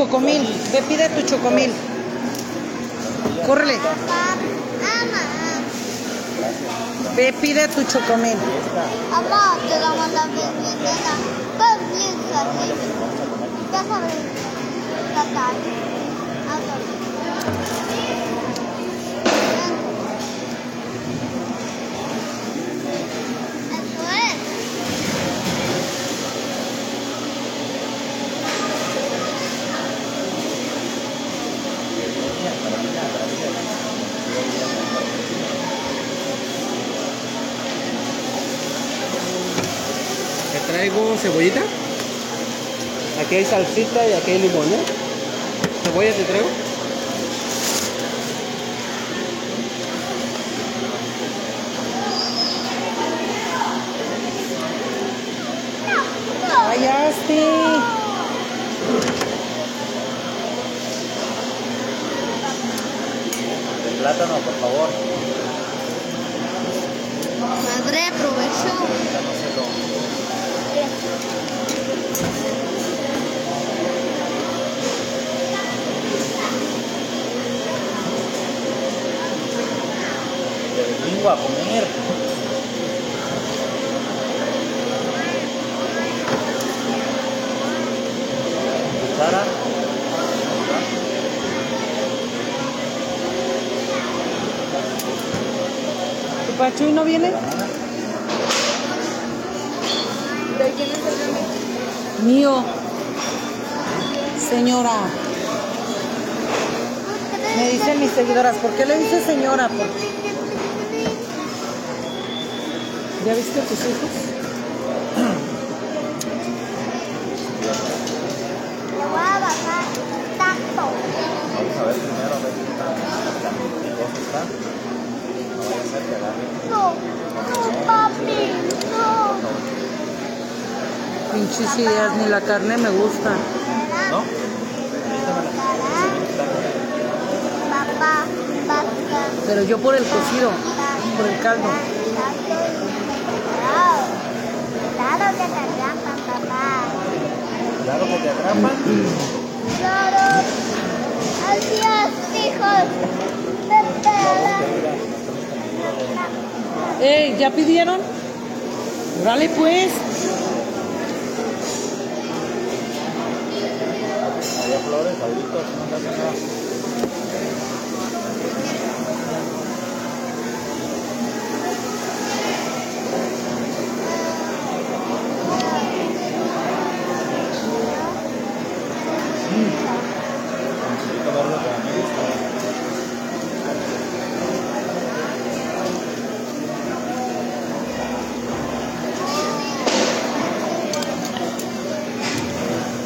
chocomil. Ve, pide tu chocomil. Córrele. Ve, pide tu chocomil. Mamá, te la así. Ya sabes. La tarde. Eso es. Te traigo cebollita. Aquí hay salsita y aquí hay limón, ¿eh? Cebolla te traigo. Fallaste. El plátano, por favor. Madre, aprovecho. De domingo a comer. Cuchara. ¿Tu Pachuy no viene? Mío. Señora. Me dicen mis seguidoras, ¿por qué le dices señora? ¿Ya viste a tus hijos? Le voy a bajar tanto. Vamos a ver primero a ver qué cosa está. No vaya a ser que agarre. No, no, papi, no. Pinches ideas, ni la carne me gusta. ¿No? Papá, basta. Pero yo por el cocido, por el caldo. Claro que te atrapan, papá. Claro que te atrapan. Claro. Adiós, hijos. ¡Ey! ¿Ya pidieron? Órale pues. Había flores, ahorita no me hacen nada. Necesito ver lo que me gusta.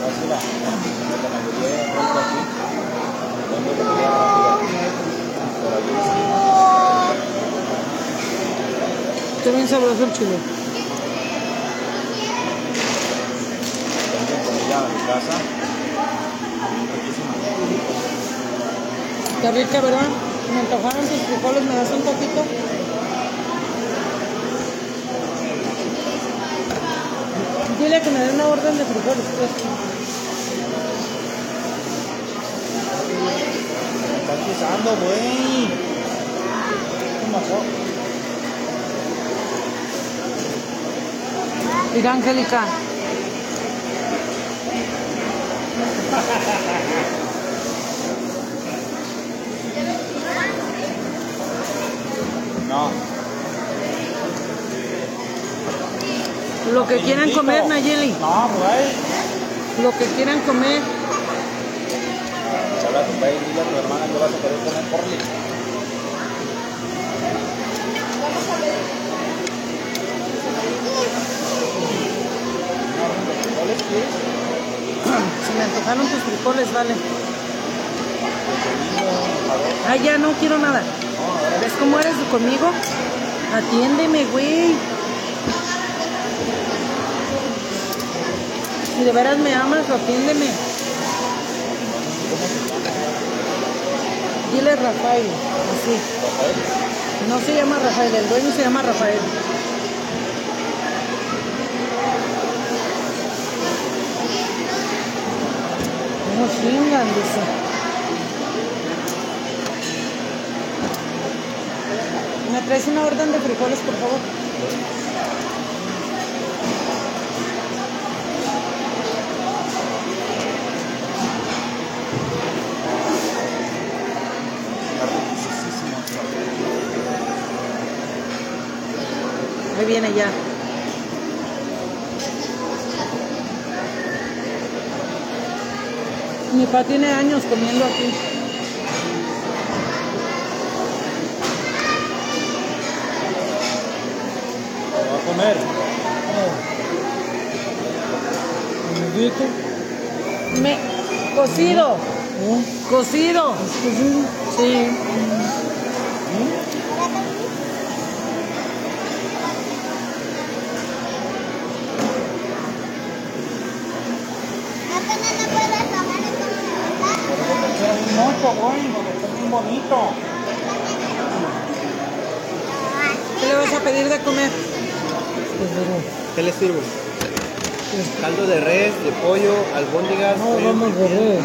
Así va. Porque la mayoría de vuelta aquí. Tengo que tirar rápida. Pero aquí Está bien sabroso el chile. Está rica, ¿verdad? Me antojaron tus frijoles, ¿me das un poquito? Dile que me dé una orden de frijoles, pues. Me pisando, güey. ¿Qué pasó? Mira, Angélica. No. Lo que quieran comer, Nayeli. No, güey. Lo que quieran comer. Habla a tu país, dile a tu hermana que vas a querer comer porli. Se me antojaron tus frijoles, vale. Ay, ya no quiero nada. ¿Ves cómo eres conmigo? Atiéndeme, güey. Si de veras me amas, atiéndeme. Dile Rafael, así. No se llama Rafael, el dueño se llama Rafael. ¿Me traes una orden de frijoles, por favor? Ahí viene ya. Mi papá tiene años comiendo aquí. ¿Va a comer? Me, cocido. Cocido. Sí. Apenas no puedes tomar esto. Mucho, güey, porque está bien bonito. ¿Qué le vas a pedir de comer? ¿Qué le sirvo? Caldo de res, de pollo, albóndigas. No, pollo. vamos de res.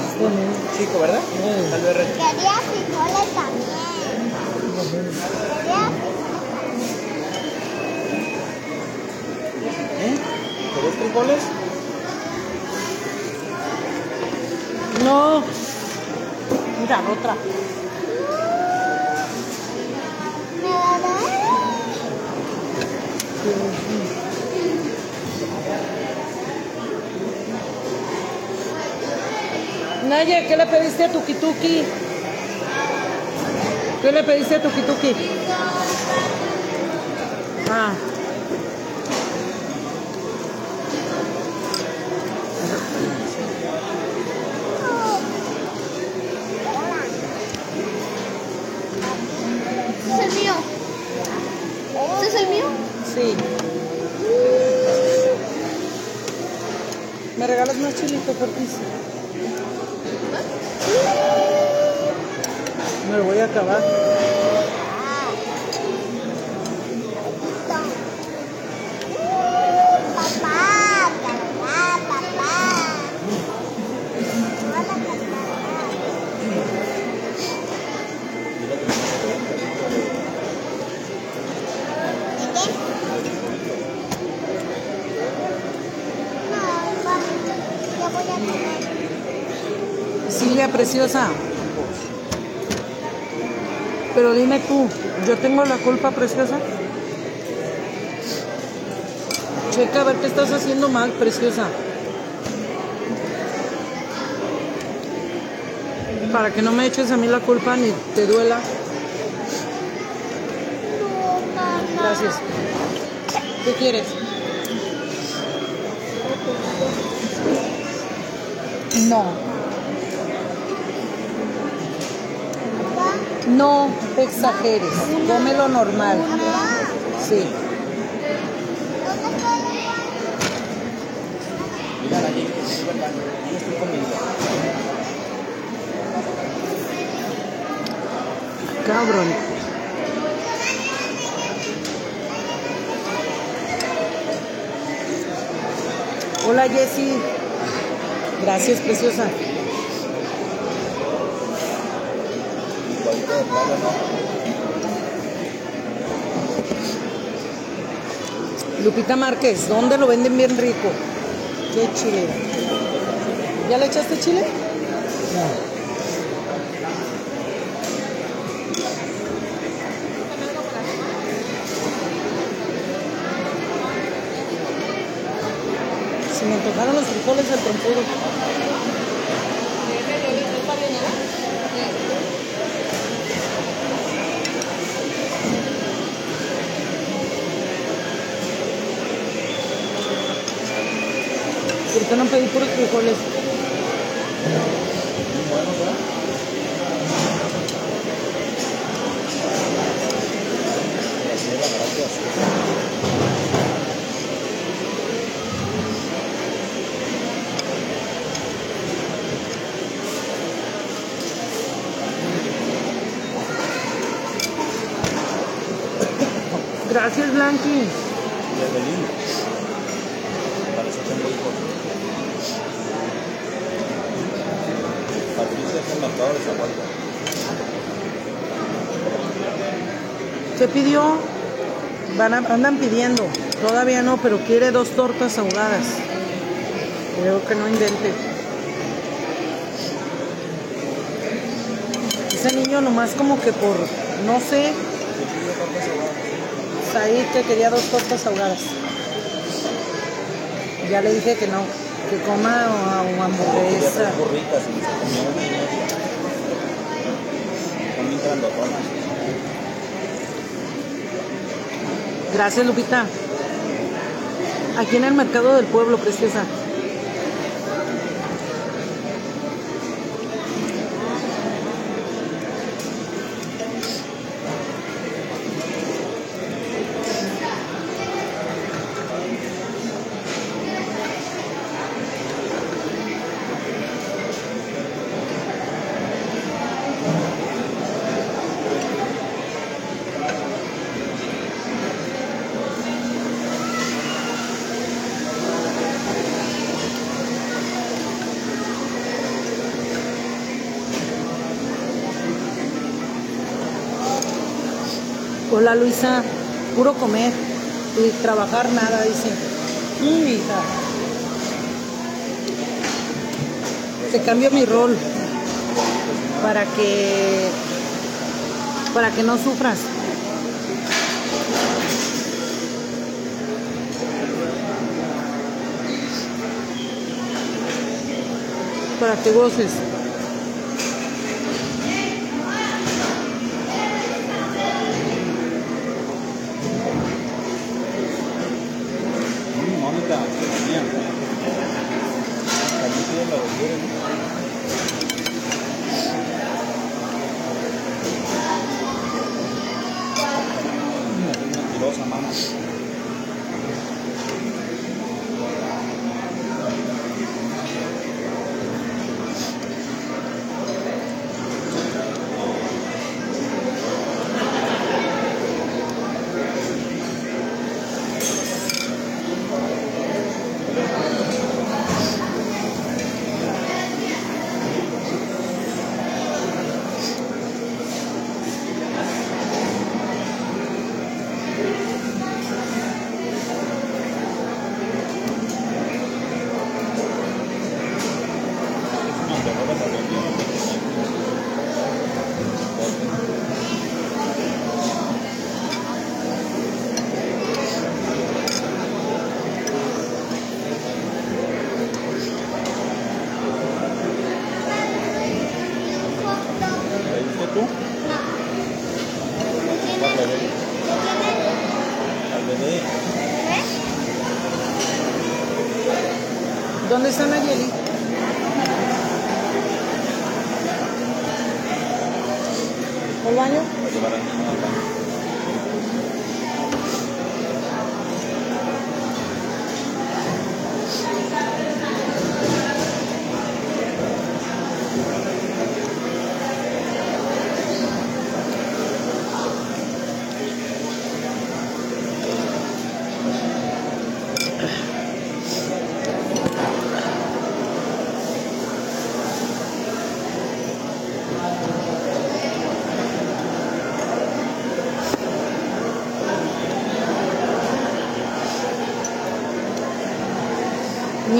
Chico, ¿verdad? Sí. Caldo de res. Quería frijoles también. Quería ¿Querés frijoles? No. Mira, otra. ¿Me va a dar? Naya, ¿qué le pediste a Tuki Tuki? ¿Qué le pediste a Tuki Tuki? Ah. Este es el mío. ¿Este es el mío? Sí. ¿Me regalas más chilito, porfis? Comer. Silvia preciosa. Pero dime tú, ¿yo tengo la culpa preciosa? Checa a ver qué estás haciendo mal, preciosa. Para que no me eches a mí la culpa ni te duela. No. Gracias. ¿Qué quieres? No. Papá, No exageres. Come lo normal. papá, Sí. ¿dónde está el Mira, allí, yo estoy comiendo. Cabrón. Hola Jessy. Gracias, preciosa. Igualito de plano, ¿no? Lupita Márquez, ¿dónde lo venden bien rico? Qué chile. ¿Ya le echaste chile? No. Se me antojaron los frijoles del trompudo. ¿Por qué no pedí puros frijoles? Gracias, Blanqui. Y Evelyn. Para eso tengo hijos. Patricia es el mercado de Zaguaita. Van a- andan pidiendo. Todavía no, pero quiere dos tortas ahogadas. Creo que no invente. Ese niño nomás como que por, no sé, Said que quería dos tortas ahogadas. Ya le dije que no, que coma o, hamburguesa. tres burritas y se comió una y media. Son bien grandotonas. Gracias, Lupita. Aquí en el mercado del pueblo, preciosa. Luisa, puro comer y trabajar nada, dice. Mm, hija. Te cambio mi rol para que para que no sufras. Para que goces.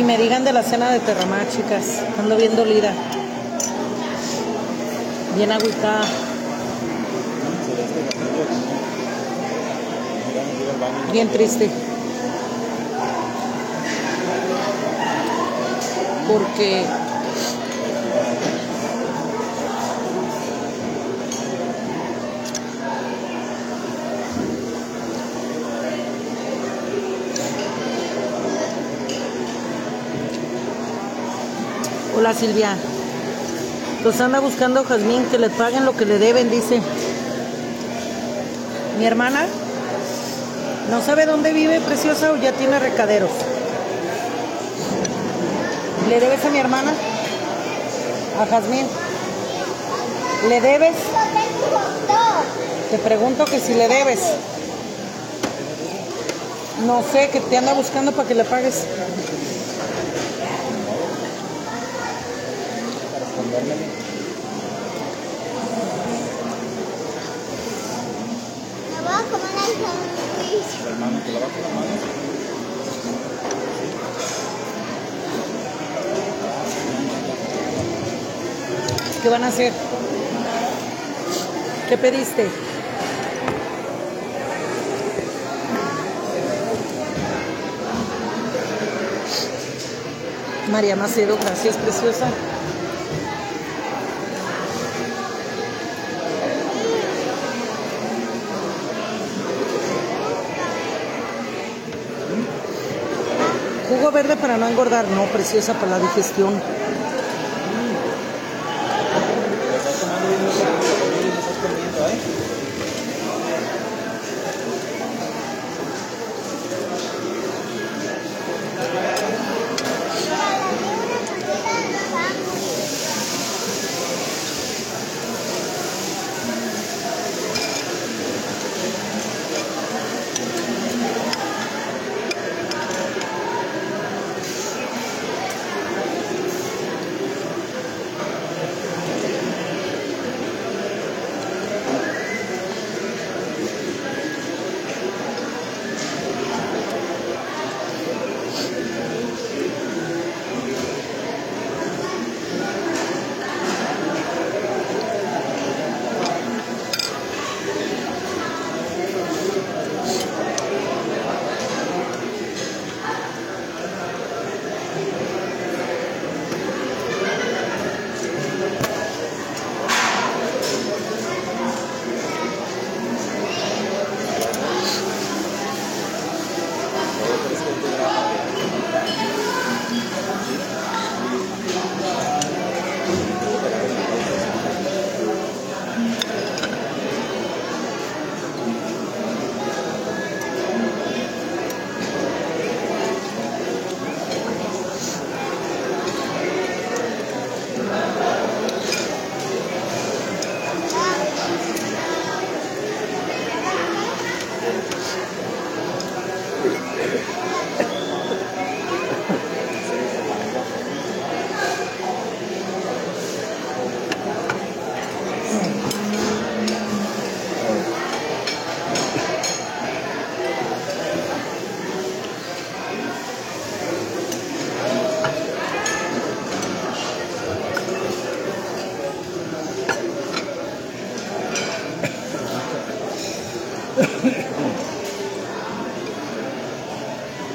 Me digan de la cena de Terramar, chicas. Ando bien dolida. Bien agüitada. Bien triste. Porque Silvia. Los anda buscando Jazmín que le paguen lo que le deben, dice. Mi hermana no sabe dónde vive preciosa o ya tiene recaderos. ¿Le debes a mi hermana? A Jazmín. ¿Le debes? Te pregunto que si le debes. No sé, que te anda buscando para que le pagues. ¿Qué van a hacer? ¿Qué pediste? María Macedo, gracias, preciosa. Verde para no engordar, no, preciosa para la digestión.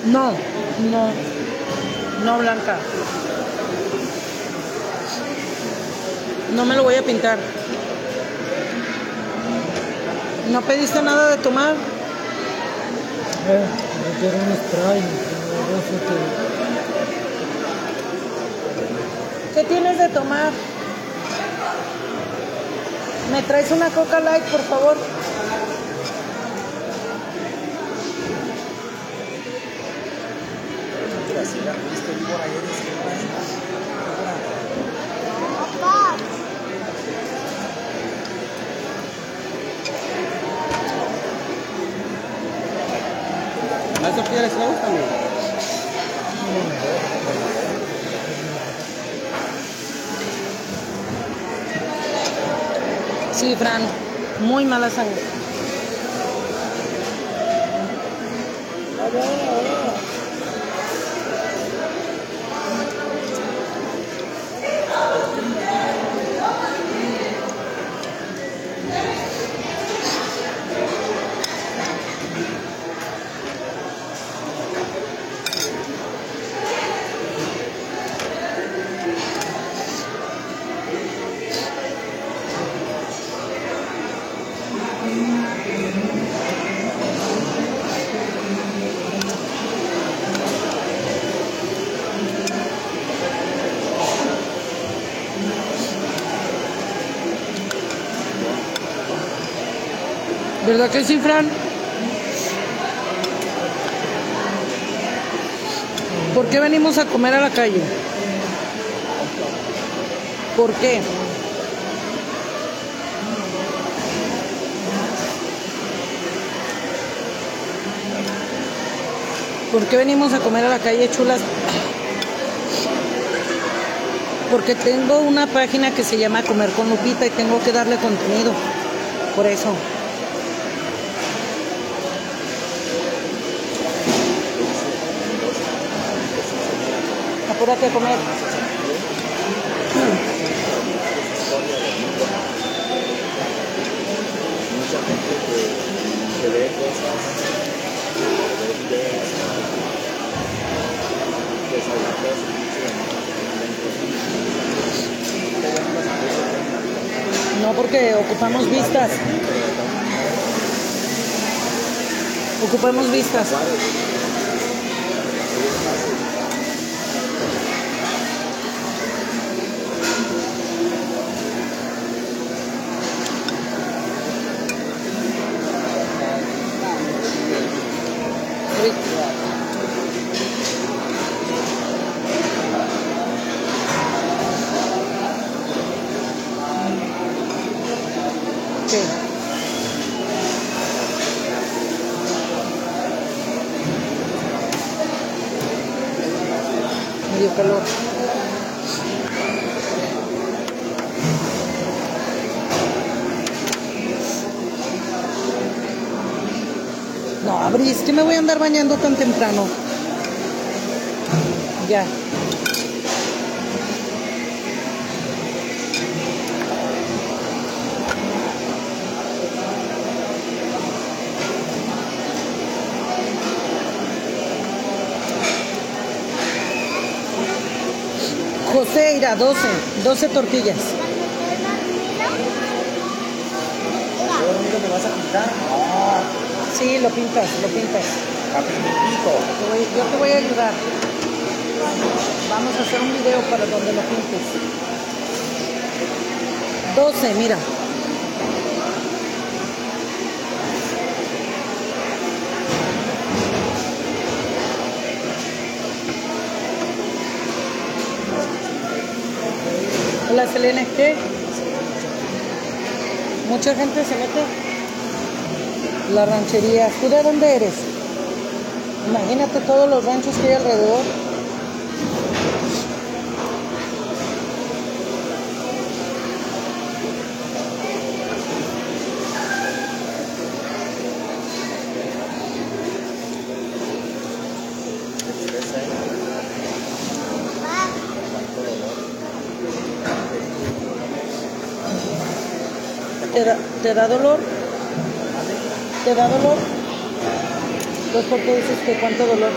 No, no, no blanca. No me lo voy a pintar. ¿No pediste nada de tomar? Eh, me quiero un spray. ¿Qué tienes de tomar? ¿Me traes una Coca Light, por favor? Viste víbora ayer y siempre Papá, ¿A eso quieres le gusta, amigo? Sí, Fran, muy mala sangre. ¿Verdad que sí, Fran? ¿Por qué venimos a comer a la calle? ¿Por qué? ¿Por qué venimos a comer a la calle, chulas? Porque tengo una página que se llama Comer con Lupita y tengo que darle contenido. Por eso. No, porque ocupamos vistas. Ocupamos vistas. Sí. Me dio calor. No, Abri, bañando tan temprano. Ya. José irá 12, 12 tortillas. Sí, lo pintas, lo pintas. Yo te voy a ayudar. Vamos a hacer un video para donde lo pintes. 12, mira. Hola Selene, ¿qué? Mucha gente se mete. La ranchería. ¿Tú de dónde eres? Imagínate todos los ranchos que hay alrededor. ¿Te da, ¿Te da dolor? ¿Te da dolor? Pues ¿por qué dices que cuánto dolor?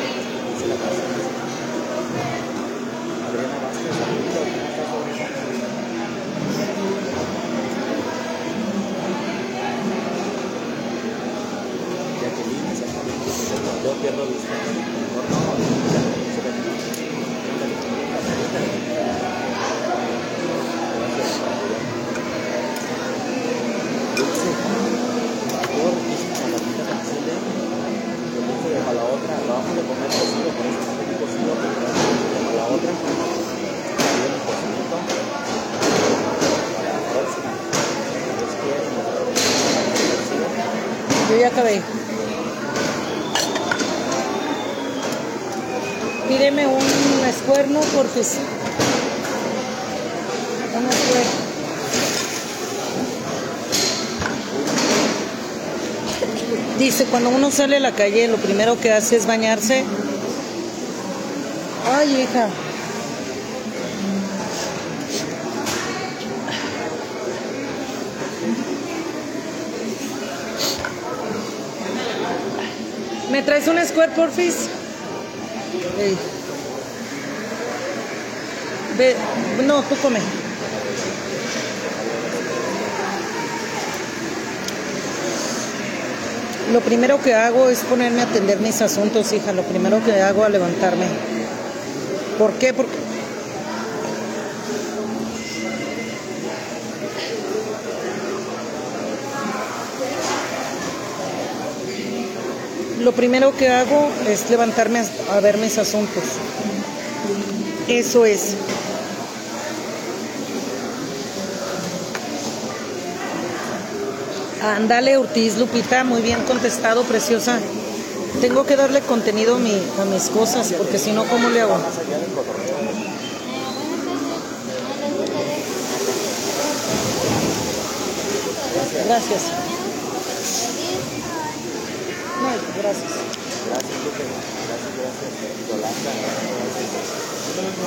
Acabé. Pídeme un escuerno porque sí. Un escuerno. Dice, cuando uno sale a la calle, lo primero que hace es bañarse. Ay, hija. ¿Me traes un square, porfis? No, tú come. Lo primero que hago es ponerme a atender mis asuntos, hija. Lo primero que hago al levantarme. ¿Por qué? Porque lo primero que hago es levantarme a, ver mis asuntos. Eso es. Ándale, Ortiz Lupita, muy bien contestado, preciosa. Tengo que darle contenido a, a mis cosas, porque si no, ¿cómo le hago? Gracias. Gracias. Gracias, Lupe. Gracias, gracias. Yolanda, quien quiere la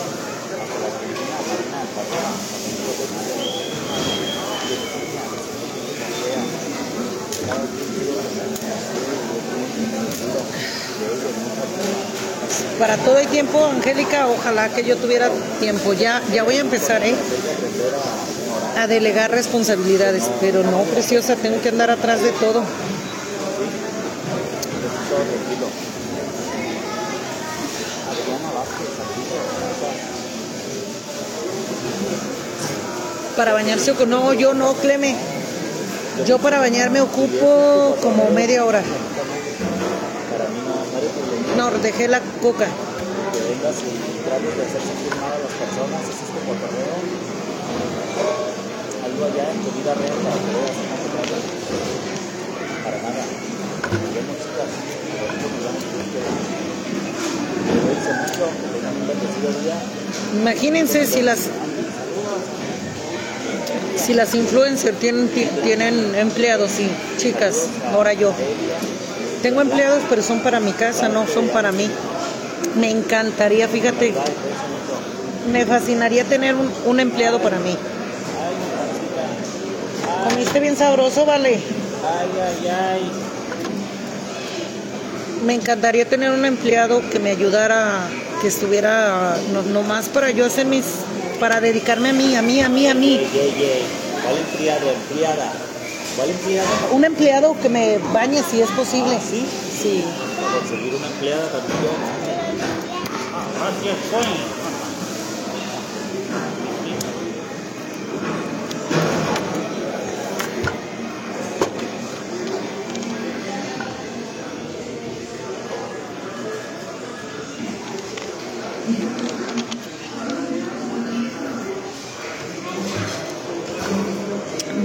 Para todo el tiempo, Angélica, ojalá que yo tuviera tiempo. Ya, ya voy a empezar, ¿eh? A delegar responsabilidades, pero no, preciosa, tengo que andar atrás de todo. Para bañarse, ocu- no, yo no, Cleme. Yo para bañarme ocupo como media hora. no, dejé la coca. Imagínense si las si las influencers tienen ti- tienen empleados y chicas, ahora yo. Tengo empleados, pero son para mi casa, no son para mí. Me encantaría, fíjate, me fascinaría tener un, un empleado para mí. Comiste bien sabroso, vale. Ay, ay, ay. Me encantaría tener un empleado que me ayudara, que estuviera no, nomás para yo hacer mis, para dedicarme a mí, a mí, a mí, a mí. ¿Cuál empleado? Empleada. ¿Cuál empleada? Un empleado que me bañe si es posible. Ah, ¿Sí? Sí. Conseguir una empleada también yo. Así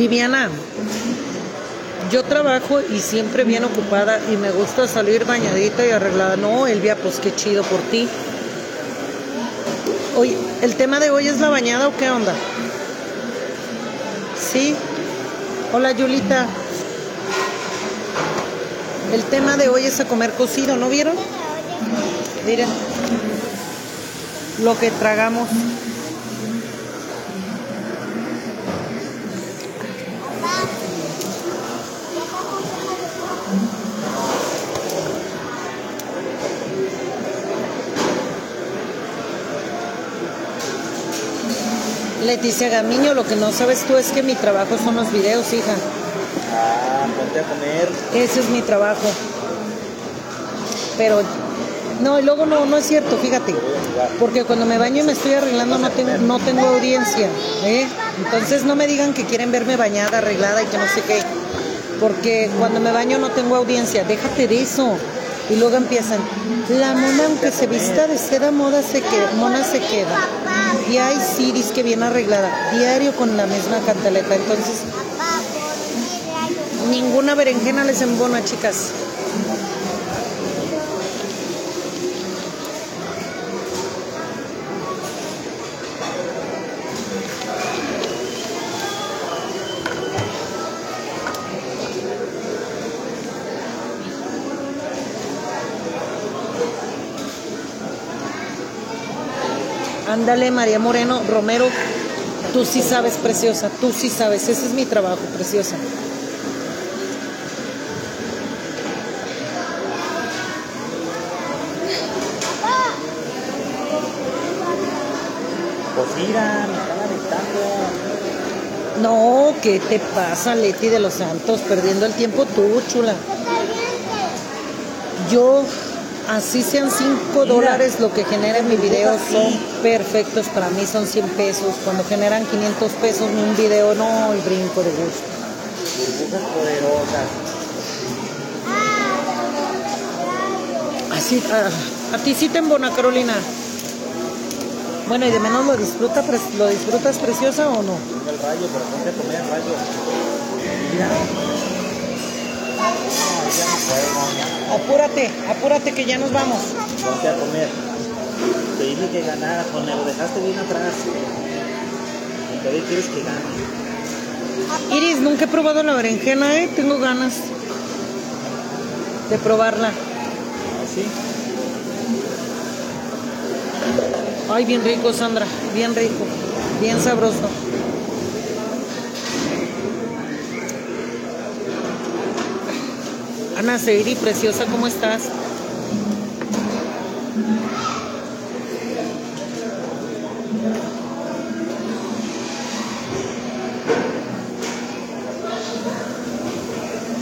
Viviana, yo trabajo y siempre bien ocupada y me gusta salir bañadita y arreglada. No, Elvia, pues qué chido por ti. Oye, ¿el tema de hoy es la bañada o qué onda? Sí. Hola, Yulita. El tema de hoy es a comer cocido, ¿no vieron? Miren. Lo que tragamos. Leticia Gamiño, lo que no sabes tú es que mi trabajo son los videos, hija. Ah, ponte a comer. Ese es mi trabajo. Pero, no, y luego no, no es cierto, fíjate. Porque cuando me baño y me estoy arreglando no tengo, no tengo audiencia. ¿eh? Entonces no me digan que quieren verme bañada, arreglada y que no sé qué. Porque cuando me baño no tengo audiencia. Déjate de eso. Y luego empiezan, la mona aunque se vista de seda, moda se queda, mona se queda. Y hay Ciris que viene arreglada, diario con la misma cantaleta. Entonces, ninguna berenjena les embona, chicas. Ándale, María Moreno, Romero, tú sí sabes, preciosa, tú sí sabes, ese es mi trabajo, preciosa. Pues mira, me están aventando. No, ¿qué te pasa, Leti de los Santos? Perdiendo el tiempo tú, chula. Yo, así sean 5 dólares lo que genera mi video, son perfectos para mí, son 100 pesos. Cuando generan 500 pesos ni un video, no, el brinco de gusto. Burbujas poderosas. Así, a, a ti sí te embona, Carolina. Bueno, y de menos lo, disfruta, pre- lo disfrutas preciosa o no? El rayo, pero ponte a comer rayo. Mira. Ya no Apúrate, apúrate que ya nos vamos. Ponte a comer. Te dije que ganara, con lo dejaste bien atrás. Y todavía quieres que gane. Iris, nunca he probado la berenjena, ¿eh? Tengo ganas de probarla. Así. Ay, bien rico, Sandra. Bien rico. Bien sabroso. Ana Seiri, preciosa, ¿cómo estás?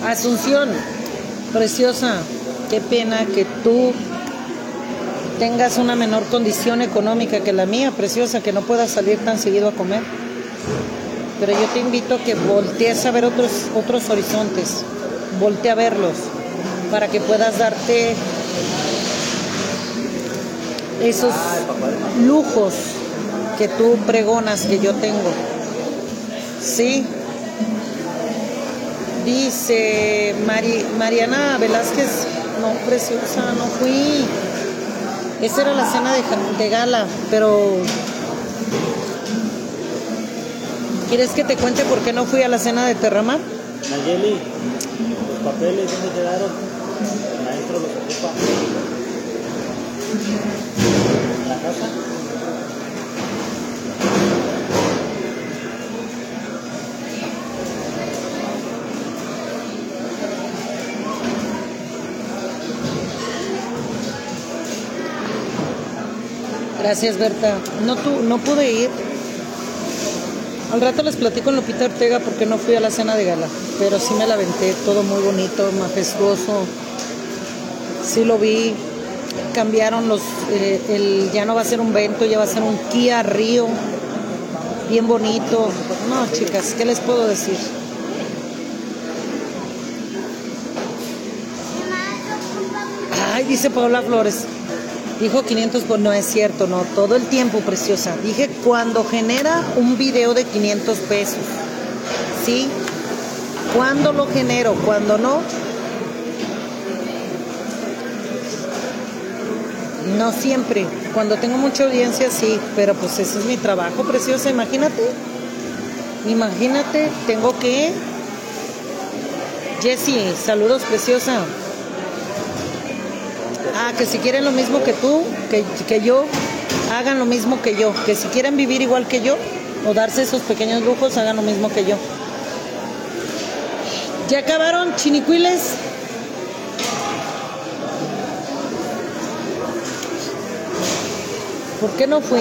Asunción, preciosa, qué pena que tú tengas una menor condición económica que la mía, preciosa, que no puedas salir tan seguido a comer. Pero yo te invito a que voltees a ver otros, otros horizontes, voltea a verlos, para que puedas darte esos lujos que tú pregonas que yo tengo. ¿Sí? Dice Mari- Mariana Velázquez, no, preciosa, no fui. Esa era la cena de gala, pero... ¿Quieres que te cuente por qué no fui a la cena de Terramar? Nayeli, los papeles, ¿dónde quedaron? El maestro los ocupa. ¿En la casa? Gracias, Berta. No, tu, no pude ir. Al rato les platico en Lupita Ortega porque no fui a la cena de gala, pero sí me la aventé, todo muy bonito, majestuoso. Sí lo vi. Cambiaron los, eh, el, ya no va a ser un vento, ya va a ser un Kia Río, bien bonito. No, chicas, ¿qué les puedo decir? Ay, dice Paula Flores. Dijo 500, pues no es cierto, no, todo el tiempo, preciosa. Dije cuando genera un video de 500 pesos. ¿Sí? ¿Cuándo lo genero? Cuando no. No siempre. Cuando tengo mucha audiencia, sí, pero pues ese es mi trabajo, preciosa. Imagínate. Imagínate, tengo que. Jessie, saludos, preciosa. Ah, que si quieren lo mismo que tú, que, que yo, hagan lo mismo que yo. Que si quieren vivir igual que yo o darse esos pequeños lujos, hagan lo mismo que yo. ¿Ya acabaron, chinicuiles? ¿Por qué no fui?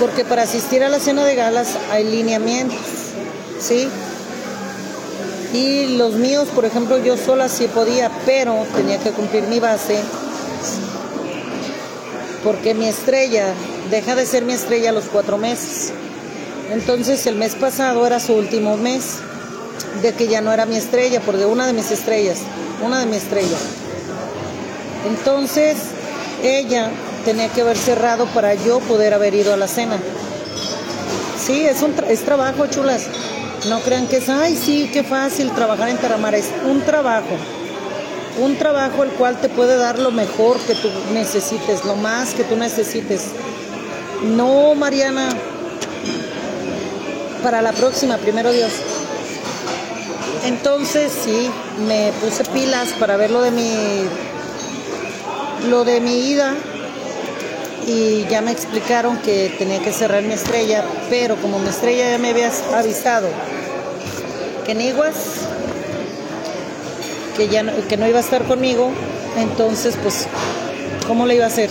Porque para asistir a la cena de galas hay lineamientos, ¿sí? Y los míos, por ejemplo, yo sola sí podía, pero tenía que cumplir mi base. Porque mi estrella deja de ser mi estrella a los cuatro meses. Entonces el mes pasado era su último mes de que ya no era mi estrella, porque una de mis estrellas, una de mis estrellas. Entonces ella tenía que haber cerrado para yo poder haber ido a la cena. Sí, es, un es trabajo, chulas. No crean que es, ay, sí, qué fácil trabajar en Taramar. Es un trabajo. Un trabajo el cual te puede dar lo mejor que tú necesites, lo más que tú necesites. No, Mariana. Para la próxima, primero Dios. Entonces, sí, me puse pilas para ver lo de mi lo de mi ida y ya me explicaron que tenía que cerrar mi estrella, pero como mi estrella ya me había avisado que en Iguas, que ya no, que no iba a estar conmigo, entonces pues, ¿cómo le iba a hacer?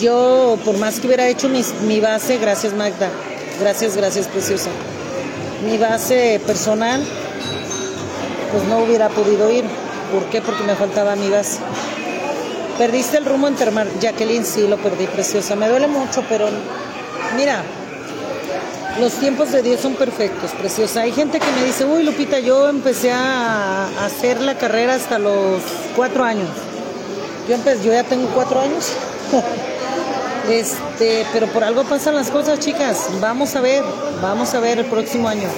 Yo, por más que hubiera hecho mis- mi base, gracias Magda, gracias, gracias preciosa, mi base personal, pues no hubiera podido ir. ¿Por qué? Porque me faltaba mi base. Perdiste el rumbo en Termar. Jacqueline, sí, lo perdí, preciosa. Me duele mucho, pero mira, los tiempos de Dios son perfectos, preciosa. Hay gente que me dice, uy, Lupita, yo empecé a hacer la carrera hasta los cuatro años. Yo, empe- yo ya tengo cuatro años. Este, pero por algo pasan las cosas, chicas. Vamos a ver, vamos a ver el próximo año.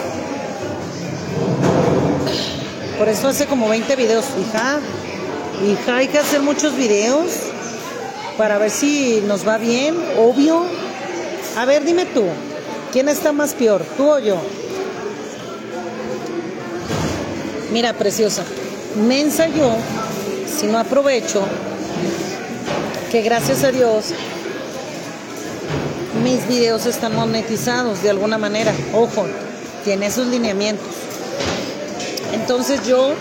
Por eso hace como 20 videos. Hija, hija, hay que hacer muchos videos para ver si nos va bien, obvio. A ver, dime tú, ¿Quién está más peor, tú o yo? Mira, preciosa, mensa yo, si no aprovecho, que gracias a Dios mis videos están monetizados de alguna manera. Ojo, tiene sus lineamientos. Entonces yo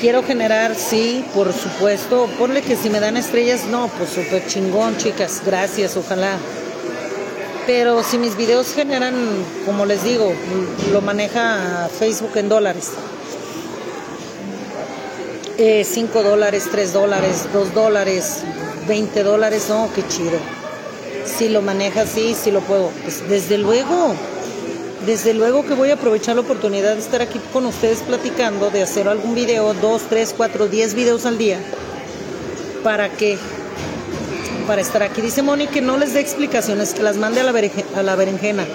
quiero generar, sí, por supuesto. Ponle que si me dan estrellas, no, pues súper chingón, chicas. Gracias, ojalá. Pero si mis videos generan, como les digo, lo maneja Facebook en dólares. 5 dólares, 3 dólares, 2 dólares, 20 dólares, no, qué chido. Si lo maneja así, si lo puedo. Pues desde luego, desde luego que voy a aprovechar la oportunidad de estar aquí con ustedes platicando, de hacer algún video, 2, 3, 4, 10 videos al día. ¿Para qué? Para estar aquí. Dice Moni que no les dé explicaciones, que las mande a la, a la berenjena.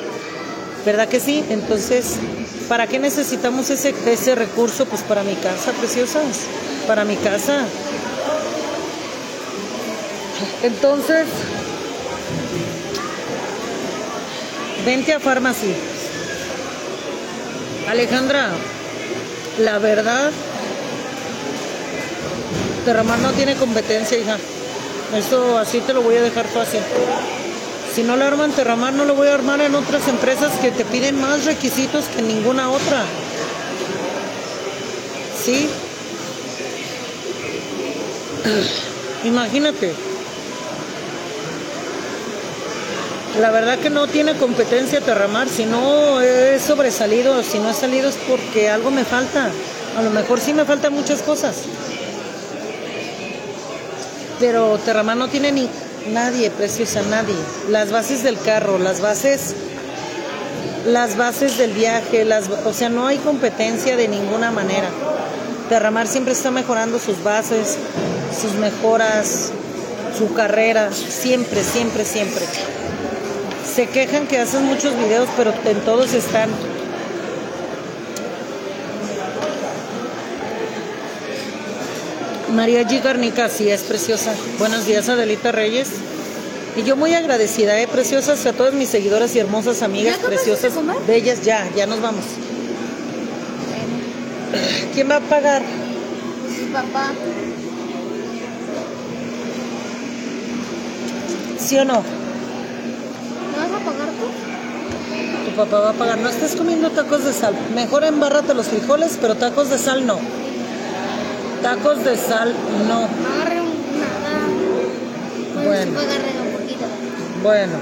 ¿Verdad que sí? Entonces, ¿para qué necesitamos ese, ese recurso? Pues para mi casa, preciosas. Para mi casa. Entonces, vente a Pharmacy. Alejandra, la verdad, Terramar no tiene competencia, hija. Eso así te lo voy a dejar fácil. Si no le arman Terramar, no lo voy a armar en otras empresas que te piden más requisitos que ninguna otra. ¿Sí? Imagínate. La verdad que no tiene competencia Terramar. Si no he sobresalido, si no he salido es porque algo me falta. A lo mejor sí me faltan muchas cosas. Pero Terramar no tiene ni nadie, preciosa, nadie. Las bases del carro, las bases, las bases del viaje, las, o sea, no hay competencia de ninguna manera. Terramar siempre está mejorando sus bases, sus mejoras, su carrera, siempre, siempre, siempre. Se quejan que hacen muchos videos, pero en todos están. María G. Garnica, sí es preciosa. Buenos días, Adelita Reyes. Y yo muy agradecida, ¿eh? Preciosas a todas mis seguidoras y hermosas amigas, ¿Ya acabaste preciosas, bellas, ya, ya nos vamos. ¿Quién va a pagar? Papá. ¿Sí o? ¿No papá va a pagar. No estés comiendo tacos de sal. Mejor embárrate los frijoles, pero tacos de sal no. Tacos de sal no. Agarre un- nada. Bueno. Bueno.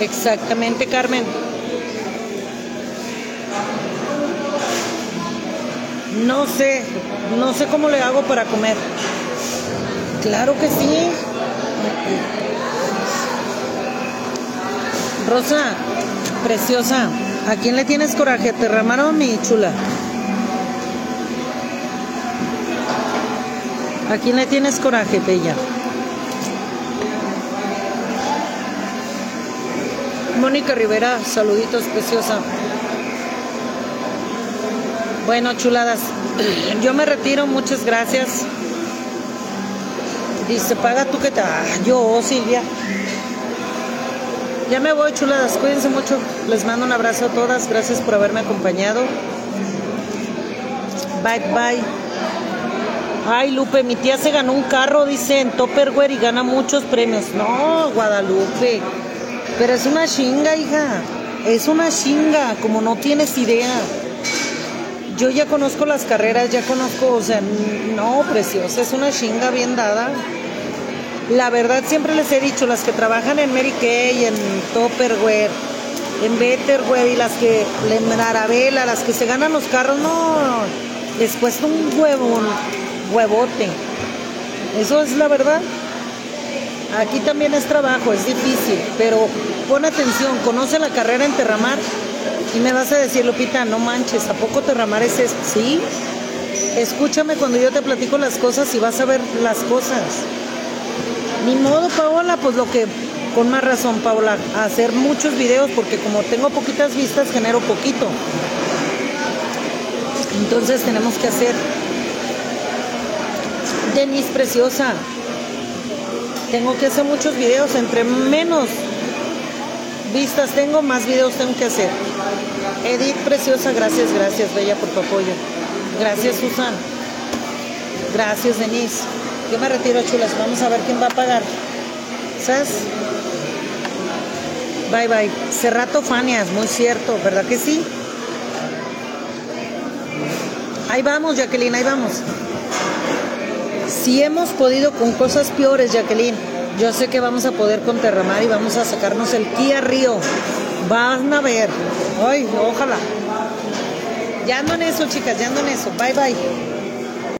Exactamente, Carmen. No sé, no sé cómo le hago para comer. Claro que sí. Rosa, preciosa, ¿a quién le tienes coraje? ¿Te ramaron mi chula? ¿A quién le tienes coraje, bella? Mónica Rivera, saluditos, preciosa. Bueno, chuladas, yo me retiro, muchas gracias. Dice, paga tú que te... Ah, yo, Silvia. Ya me voy, chuladas. Cuídense mucho. Les mando un abrazo a todas. Gracias por haberme acompañado. Bye, bye. Ay, Lupe, mi tía se ganó un carro, dice, en Topperware y gana muchos premios. No, Guadalupe. Pero es una chinga, hija. Es una chinga, como no tienes idea. Yo ya conozco las carreras, ya conozco, o sea, no, preciosa, es una chinga bien dada. La verdad siempre les he dicho, las que trabajan en Mary Kay, en Topperware, en Betterware y las que, en Arabella, las que se ganan los carros, no, les cuesta un huevo, un huevote. Eso es la verdad. Aquí también es trabajo, es difícil, pero pon atención, conoce la carrera en Terramar y me vas a decir, Lupita, no manches, ¿a poco Terramar es esto? Sí, escúchame cuando yo te platico las cosas y vas a ver las cosas. Ni modo, Paola, pues lo que, con más razón, Paola, hacer muchos videos porque como tengo poquitas vistas, genero poquito. Entonces tenemos que hacer. Denise preciosa. Tengo que hacer muchos videos. Entre menos vistas tengo, más videos tengo que hacer. Edith preciosa, gracias, gracias, Bella, por tu apoyo. Gracias, Susan. Gracias, Denise. Yo me retiro, chulas. Vamos a ver quién va a pagar. ¿Sabes? Bye, bye. Cerrato Fanias, muy cierto, ¿verdad que sí? Ahí vamos, Jacqueline, ahí vamos. Si hemos podido con cosas peores, Jacqueline, yo sé que vamos a poder con Terramar y vamos a sacarnos el Kia Río. Van a ver. Ay, ojalá. Ya ando en eso, chicas, ya ando en eso. Bye, bye.